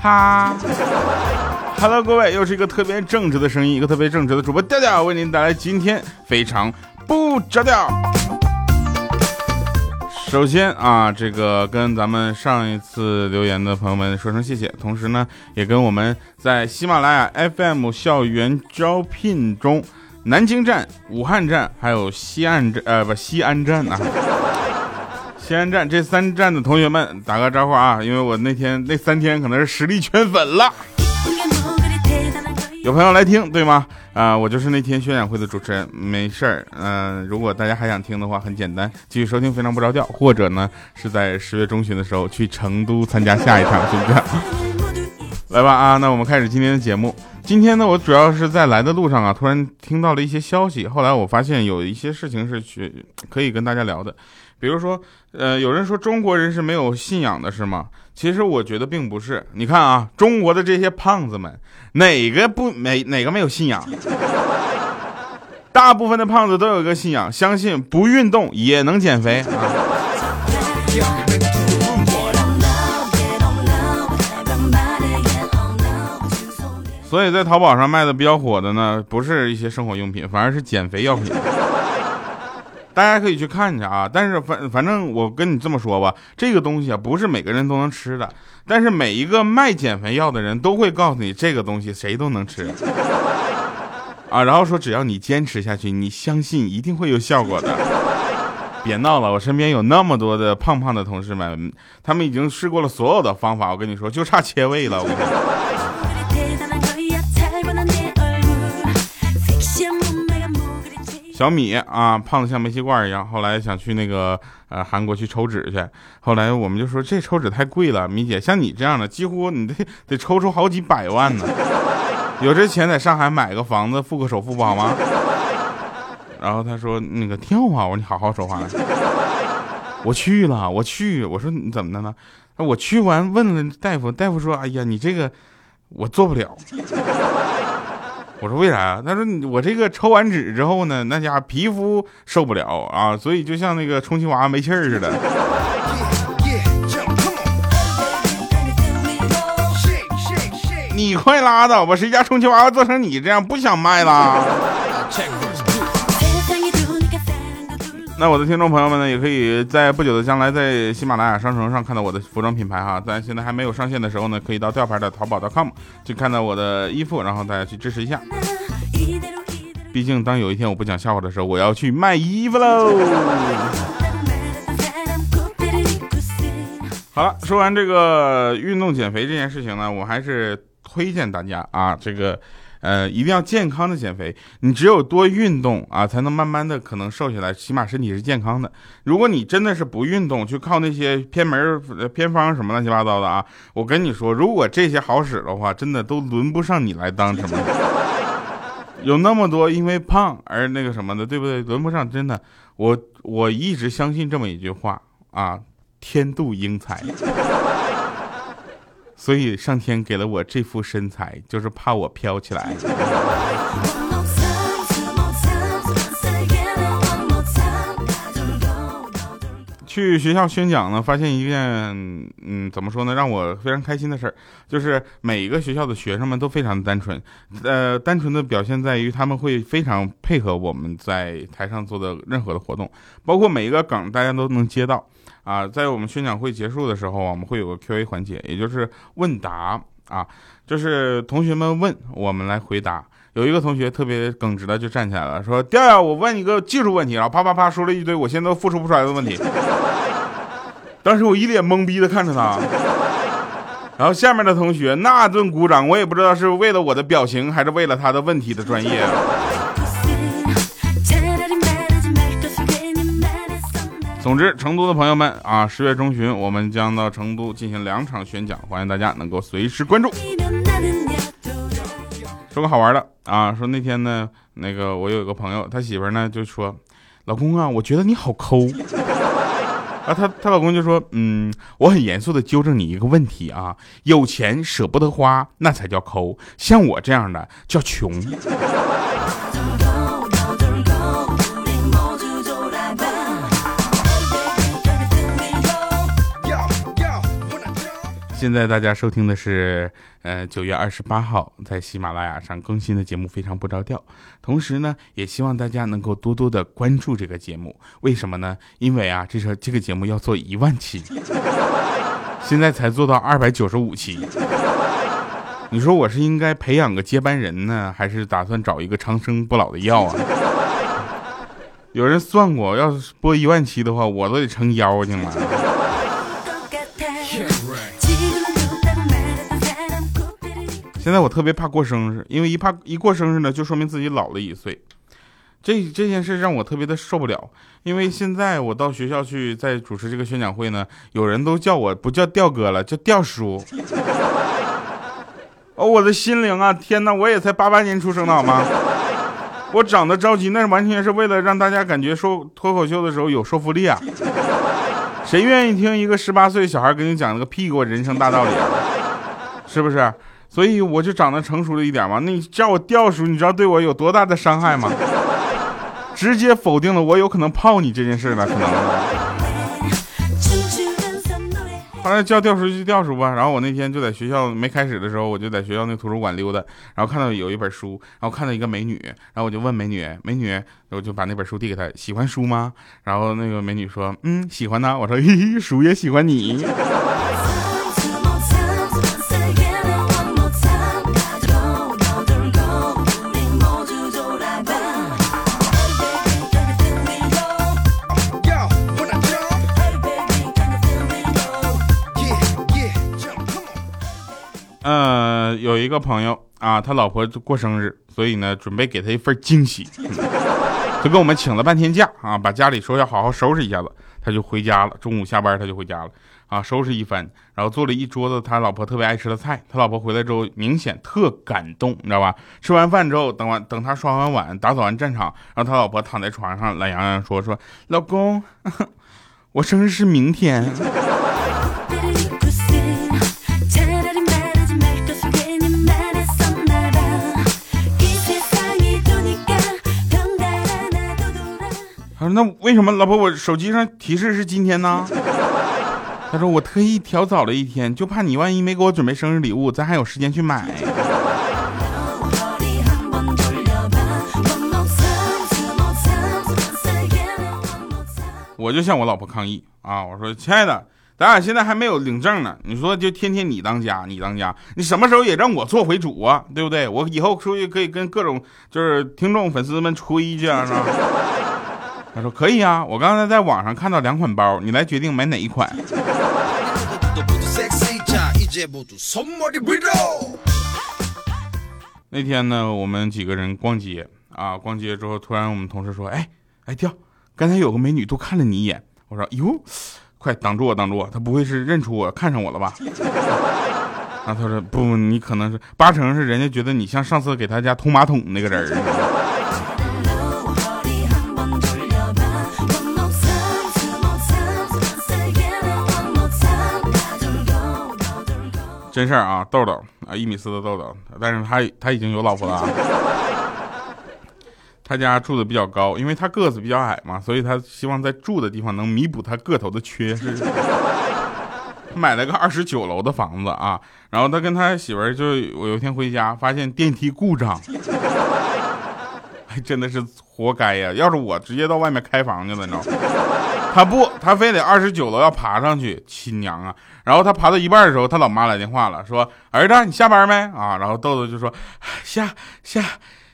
哈。Hello，各位，又是一个特别正直的声音，一个特别正直的主播调调，为您带来今天非常不着调。首先啊，这个跟咱们上一次留言的朋友们说声谢谢，同时呢，也跟我们在喜马拉雅 FM 校园招聘中，南京站、武汉站还有西安站，呃，不，西安站啊，西安站这三站的同学们打个招呼啊，因为我那天那三天可能是实力圈粉了。有朋友来听，对吗？啊，我就是那天宣讲会的主持人，没事儿。嗯，如果大家还想听的话，很简单，继续收听《非常不着调》，或者呢是在十月中旬的时候去成都参加下一场，是不是？来吧，啊，那我们开始今天的节目。今天呢，我主要是在来的路上啊，突然听到了一些消息，后来我发现有一些事情是去可以跟大家聊的。比如说，呃，有人说中国人是没有信仰的，是吗？其实我觉得并不是。你看啊，中国的这些胖子们，哪个不没哪个没有信仰？大部分的胖子都有一个信仰，相信不运动也能减肥啊。所以在淘宝上卖的比较火的呢，不是一些生活用品，反而是减肥药品。大家可以去看一下啊，但是反反正我跟你这么说吧，这个东西啊不是每个人都能吃的，但是每一个卖减肥药的人都会告诉你这个东西谁都能吃，啊，然后说只要你坚持下去，你相信一定会有效果的。别闹了，我身边有那么多的胖胖的同事们，他们已经试过了所有的方法，我跟你说就差切胃了。我跟你说。小米啊，胖的像煤气罐一样。后来想去那个呃韩国去抽脂去，后来我们就说这抽脂太贵了。米姐，像你这样的，几乎你得得抽出好几百万呢。有这钱在上海买个房子，付个首付不好吗？然后他说那个跳啊，我说你好好说话。我去了，我去，我说你怎么的呢？我去完问了大夫，大夫说，哎呀，你这个我做不了。我说为啥呀？他说我这个抽完纸之后呢，那家伙皮肤受不了啊，所以就像那个充气娃娃没气儿似的。你快拉倒吧，谁家充气娃娃做成你这样，不想卖啦？那我的听众朋友们呢，也可以在不久的将来在喜马拉雅商城上看到我的服装品牌哈。在现在还没有上线的时候呢，可以到吊牌的淘宝 .com 去看到我的衣服，然后大家去支持一下。毕竟当有一天我不讲笑话的时候，我要去卖衣服喽。好了，说完这个运动减肥这件事情呢，我还是推荐大家啊，这个。呃，一定要健康的减肥。你只有多运动啊，才能慢慢的可能瘦下来，起码身体是健康的。如果你真的是不运动，去靠那些偏门偏方什么乱七八糟的啊，我跟你说，如果这些好使的话，真的都轮不上你来当什么。有那么多因为胖而那个什么的，对不对？轮不上，真的。我我一直相信这么一句话啊，天妒英才。所以上天给了我这副身材，就是怕我飘起来。去学校宣讲呢，发现一件，嗯，怎么说呢，让我非常开心的事儿，就是每一个学校的学生们都非常的单纯，呃，单纯的表现在于他们会非常配合我们在台上做的任何的活动，包括每一个梗，大家都能接到。啊，在我们宣讲会结束的时候，我们会有个 Q A 环节，也就是问答啊，就是同学们问我们来回答。有一个同学特别耿直的就站起来了，说：“调调，我问你个技术问题。”然后啪啪啪说了一堆我现在都复述不出来的问题。当时我一脸懵逼的看着他，然后下面的同学那顿鼓掌，我也不知道是为了我的表情，还是为了他的问题的专业。总之，成都的朋友们啊，十月中旬我们将到成都进行两场宣讲，欢迎大家能够随时关注。说个好玩的啊，说那天呢，那个我有一个朋友，他媳妇呢就说：“老公啊，我觉得你好抠。” 啊，他他老公就说：“嗯，我很严肃的纠正你一个问题啊，有钱舍不得花，那才叫抠，像我这样的叫穷。” 现在大家收听的是，呃，九月二十八号在喜马拉雅上更新的节目《非常不着调》。同时呢，也希望大家能够多多的关注这个节目。为什么呢？因为啊，这是这个节目要做一万期，现在才做到二百九十五期。你说我是应该培养个接班人呢，还是打算找一个长生不老的药啊？有人算过，要是播一万期的话，我都得成妖精了。现在我特别怕过生日，因为一怕一过生日呢，就说明自己老了一岁。这这件事让我特别的受不了，因为现在我到学校去在主持这个宣讲会呢，有人都叫我不叫调哥了，叫调叔。哦，我的心灵啊，天哪，我也才八八年出生的好吗？我长得着急，那完全是为了让大家感觉说脱口秀的时候有说服力啊。谁愿意听一个十八岁小孩给你讲那个屁股人生大道理啊？是不是？所以我就长得成熟了一点嘛。那你叫我调叔，你知道对我有多大的伤害吗？直接否定了我有可能泡你这件事了，可能。后来叫调叔就调叔吧。然后我那天就在学校没开始的时候，我就在学校那图书馆溜达，然后看到有一本书，然后看到一个美女，然后我就问美女，美女，我就把那本书递给她，喜欢书吗？然后那个美女说，嗯，喜欢呢。我说，嘿，书也喜欢你。朋友啊，他老婆过生日，所以呢，准备给他一份惊喜，就跟我们请了半天假啊，把家里说要好好收拾一下子，他就回家了。中午下班他就回家了啊，收拾一番，然后做了一桌子他老婆特别爱吃的菜。他老婆回来之后明显特感动，你知道吧？吃完饭之后，等完等他刷完碗，打扫完战场，然后他老婆躺在床上懒洋洋说说：“老公，我生日是明天。”他说：“那为什么老婆我手机上提示是今天呢？” 他说：“我特意调早了一天，就怕你万一没给我准备生日礼物，咱还有时间去买。”我就向我老婆抗议啊！我说：“亲爱的，咱俩现在还没有领证呢，你说就天天你当家，你当家，你什么时候也让我做回主啊？对不对？我以后出去可以跟各种就是听众粉丝们吹去啊，是吧？”他说可以啊，我刚才在网上看到两款包，你来决定买哪一款。那天呢，我们几个人逛街啊，逛街之后，突然我们同事说：“哎哎，跳，刚才有个美女多看了你一眼。”我说：“哟，快挡住我，挡住我！她不会是认出我，看上我了吧？”然后他说：“不，你可能是八成是人家觉得你像上次给他家通马桶那个人。”真事啊，豆豆啊，一米四的豆豆，但是他他已经有老婆了。他家住的比较高，因为他个子比较矮嘛，所以他希望在住的地方能弥补他个头的缺失。买了个二十九楼的房子啊，然后他跟他媳妇儿就我有一天回家发现电梯故障，还 真的是活该呀！要是我直接到外面开房去了，你知道吗？他不，他非得二十九楼要爬上去，亲娘啊！然后他爬到一半的时候，他老妈来电话了，说：“儿子，你下班没啊？”然后豆豆就说：“下下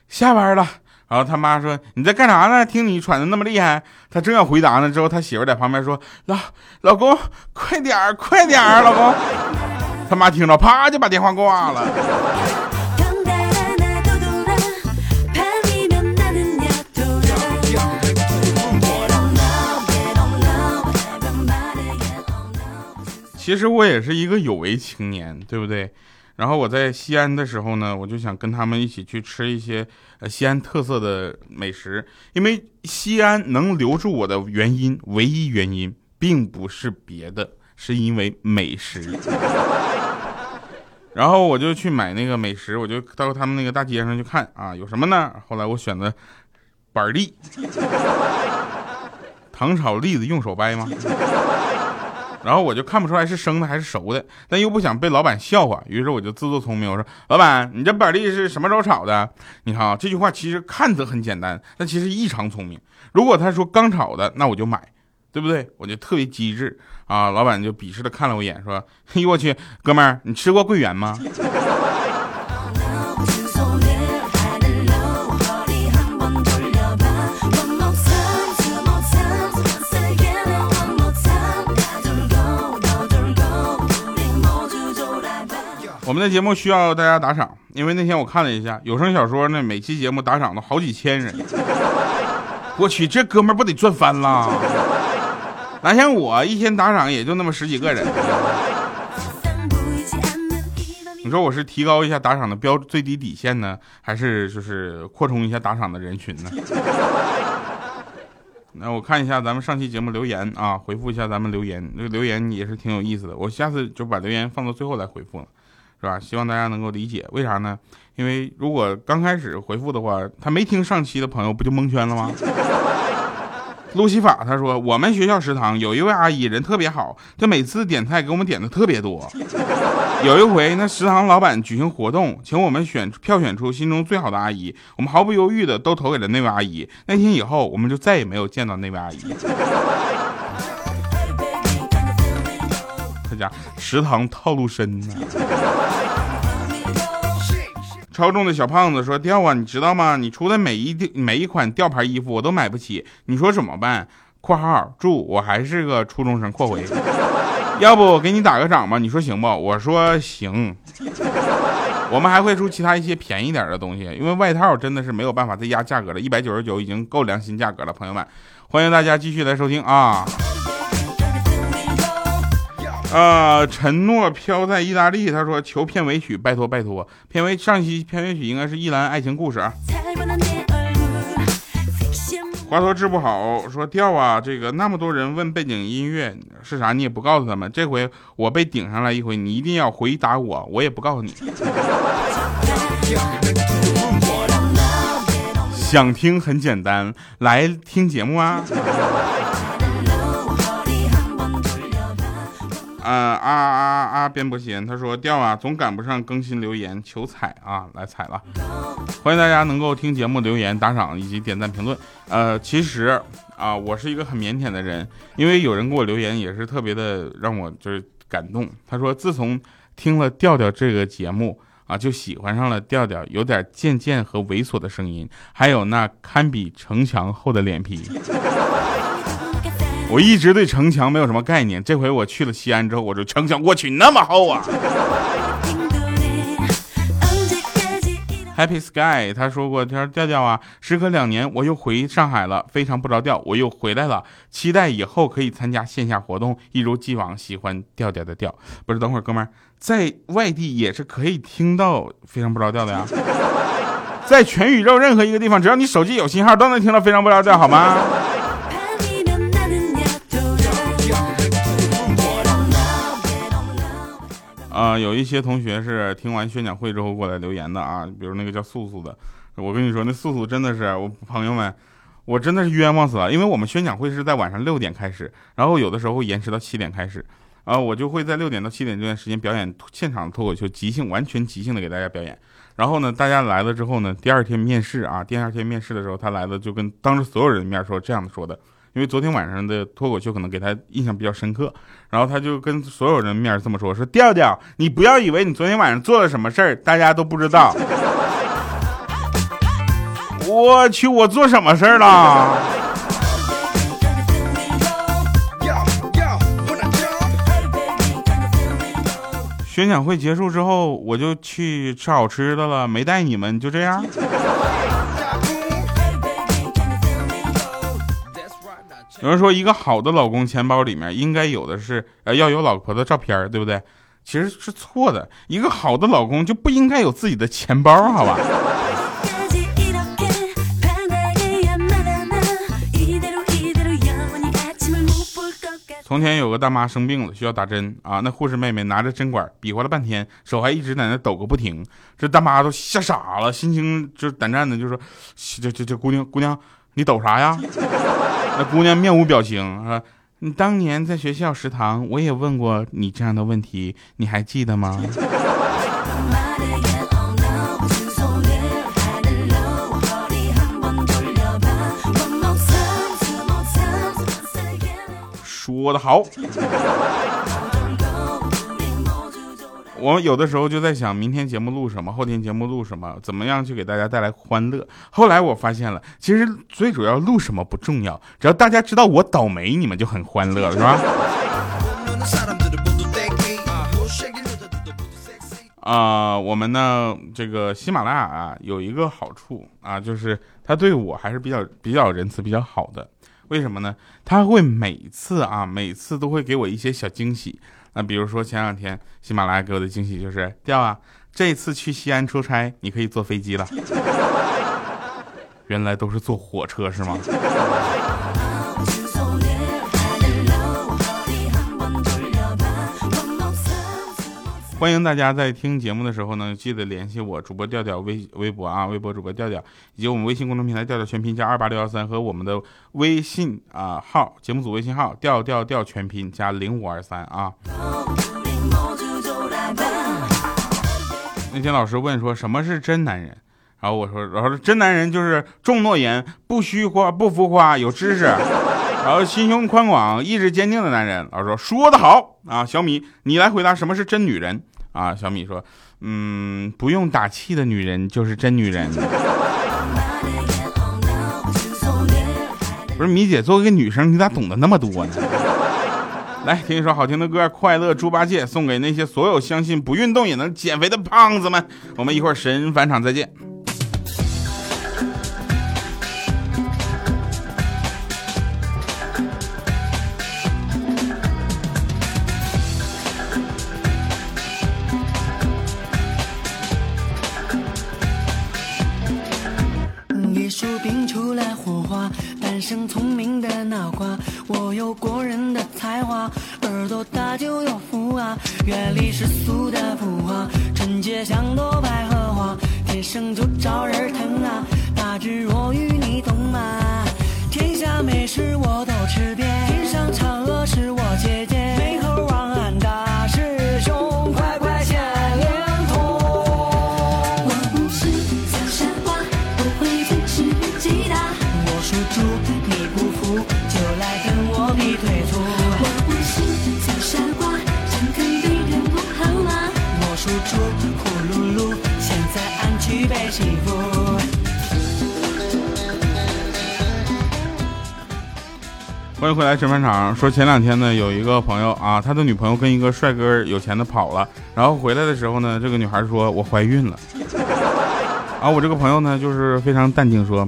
下班了。”然后他妈说：“你在干啥呢？听你喘的那么厉害。”他正要回答呢，之后他媳妇在旁边说：“老老公，快点儿，快点儿，老公。”他妈听着，啪就把电话挂了。其实我也是一个有为青年，对不对？然后我在西安的时候呢，我就想跟他们一起去吃一些呃西安特色的美食，因为西安能留住我的原因，唯一原因并不是别的，是因为美食。然后我就去买那个美食，我就到他们那个大街上去看啊，有什么呢？后来我选的板栗，糖炒栗子用手掰吗？然后我就看不出来是生的还是熟的，但又不想被老板笑话，于是我就自作聪明，我说：“老板，你这板栗是什么时候炒的？”你看啊，这句话其实看着很简单，但其实异常聪明。如果他说刚炒的，那我就买，对不对？我就特别机智啊！老板就鄙视的看了我一眼，说：“ 哎呦我去，哥们儿，你吃过桂圆吗？”我们的节目需要大家打赏，因为那天我看了一下有声小说呢，每期节目打赏都好几千人。我去，这哥们儿不得赚翻了？哪像我一天打赏也就那么十几个人。你说我是提高一下打赏的标最低底线呢，还是就是扩充一下打赏的人群呢？那我看一下咱们上期节目留言啊，回复一下咱们留言，这个留言也是挺有意思的。我下次就把留言放到最后来回复了。是吧？希望大家能够理解，为啥呢？因为如果刚开始回复的话，他没听上期的朋友不就蒙圈了吗？路西法他说，我们学校食堂有一位阿姨人特别好，就每次点菜给我们点的特别多。有一回，那食堂老板举行活动，请我们选票选出心中最好的阿姨，我们毫不犹豫的都投给了那位阿姨。那天以后，我们就再也没有见到那位阿姨。他家食堂套路深呢。超重的小胖子说：“吊啊，你知道吗？你出的每一每一款吊牌衣服我都买不起，你说怎么办？（括号注我还是个初中生）（括回） 要不我给你打个赏吧？你说行不？我说行。我们还会出其他一些便宜点的东西，因为外套真的是没有办法再压价格了，一百九十九已经够良心价格了。朋友们，欢迎大家继续来收听啊。”啊！承诺飘在意大利。他说：“求片尾曲，拜托拜托。”片尾上期片尾曲应该是《一兰爱情故事》啊。华佗治不好，说调啊，这个那么多人问背景音乐是啥，你也不告诉他们。这回我被顶上来一回，你一定要回答我，我也不告诉你。想听很简单，来听节目啊。啊啊啊啊！边伯贤他说调啊，总赶不上更新留言，求踩啊，来踩了！欢迎大家能够听节目留言打赏以及点赞评论。呃，其实啊，我是一个很腼腆的人，因为有人给我留言也是特别的让我就是感动。他说自从听了调调这个节目啊，就喜欢上了调调有点贱贱和猥琐的声音，还有那堪比城墙厚的脸皮。我一直对城墙没有什么概念，这回我去了西安之后，我说城墙，我去那么厚啊！Happy Sky 他说过，他说调调啊，时隔两年我又回上海了，非常不着调，我又回来了，期待以后可以参加线下活动，一如既往喜欢调调的调。不是，等会儿哥们儿在外地也是可以听到非常不着调的呀，在全宇宙任何一个地方，只要你手机有信号，都能听到非常不着调，好吗？啊，有一些同学是听完宣讲会之后过来留言的啊，比如那个叫素素的，我跟你说，那素素真的是我朋友们，我真的是冤枉死了，因为我们宣讲会是在晚上六点开始，然后有的时候会延迟到七点开始，啊，我就会在六点到七点这段时间表演现场脱口秀，即兴完全即兴的给大家表演，然后呢，大家来了之后呢，第二天面试啊，第二天面试的时候他来了就跟当着所有人的面说这样说的。因为昨天晚上的脱口秀可能给他印象比较深刻，然后他就跟所有人面这么说：“说调调，你不要以为你昨天晚上做了什么事儿，大家都不知道。我去，我做什么事儿了？”宣讲会结束之后，我就去吃好吃的了，没带你们，就这样。有人说，一个好的老公钱包里面应该有的是，呃，要有老婆的照片，对不对？其实是错的，一个好的老公就不应该有自己的钱包，好吧？从前有个大妈生病了，需要打针啊，那护士妹妹拿着针管比划了半天，手还一直在那抖个不停，这大妈都吓傻了，心情就胆战的就说：“这这这姑娘姑娘，你抖啥呀？”那姑娘面无表情，说：“你当年在学校食堂，我也问过你这样的问题，你还记得吗？说的好。我有的时候就在想，明天节目录什么，后天节目录什么，怎么样去给大家带来欢乐。后来我发现了，其实最主要录什么不重要，只要大家知道我倒霉，你们就很欢乐了，是吧？啊，我们呢，这个喜马拉雅啊，有一个好处啊，就是他对我还是比较比较仁慈、比较好的。为什么呢？他会每次啊，每次都会给我一些小惊喜。那比如说前两天喜马拉雅给我的惊喜就是调啊，这次去西安出差你可以坐飞机了。原来都是坐火车是吗？欢迎大家在听节目的时候呢，记得联系我主播调调微微博啊，微博主播调调，以及我们微信公众平台调调全拼加二八六幺三和我们的微信啊号节目组微信号调调调全拼加零五二三啊。那天老师问说什么是真男人，然后我说，然后真男人就是重诺言，不虚夸，不浮夸，有知识。然后心胸宽广、意志坚定的男人，老师说说得好啊，小米，你来回答什么是真女人啊？小米说，嗯，不用打气的女人就是真女人。不是米姐，作为一个女生，你咋懂得那么多呢？来听一首好听的歌，《快乐猪八戒》，送给那些所有相信不运动也能减肥的胖子们。我们一会儿神返场再见。像朵百合花，天生就招人疼啊，大智若愚你懂吗？天下美食我都欢迎回来吃饭场。说前两天呢，有一个朋友啊，他的女朋友跟一个帅哥有钱的跑了，然后回来的时候呢，这个女孩说：“我怀孕了。”啊我这个朋友呢，就是非常淡定说：“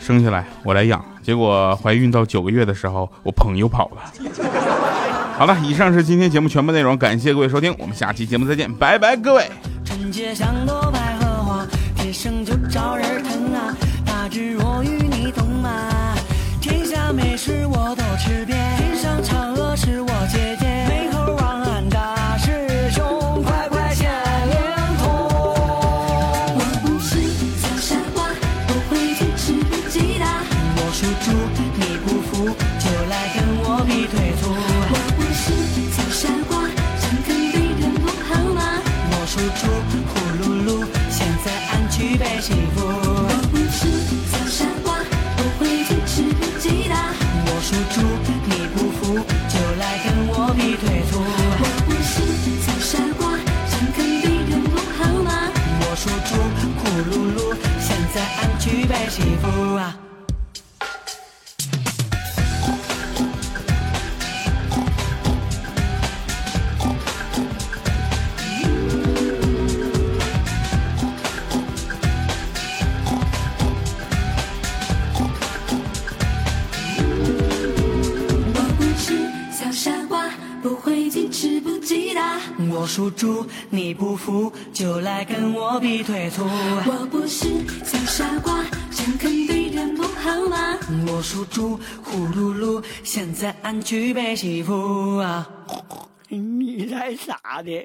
生下来我来养。”结果怀孕到九个月的时候，我朋友跑了。好了，以上是今天节目全部内容，感谢各位收听，我们下期节目再见，拜拜，各位。纯洁像朵百合花，天生就招人疼啊，大智若愚吃我都吃遍，天上嫦娥是我姐属猪，你不服就来跟我比腿粗。我不是小傻瓜。诚恳对人不好吗？我属猪，呼噜噜，现在俺去被欺负啊！你才傻的。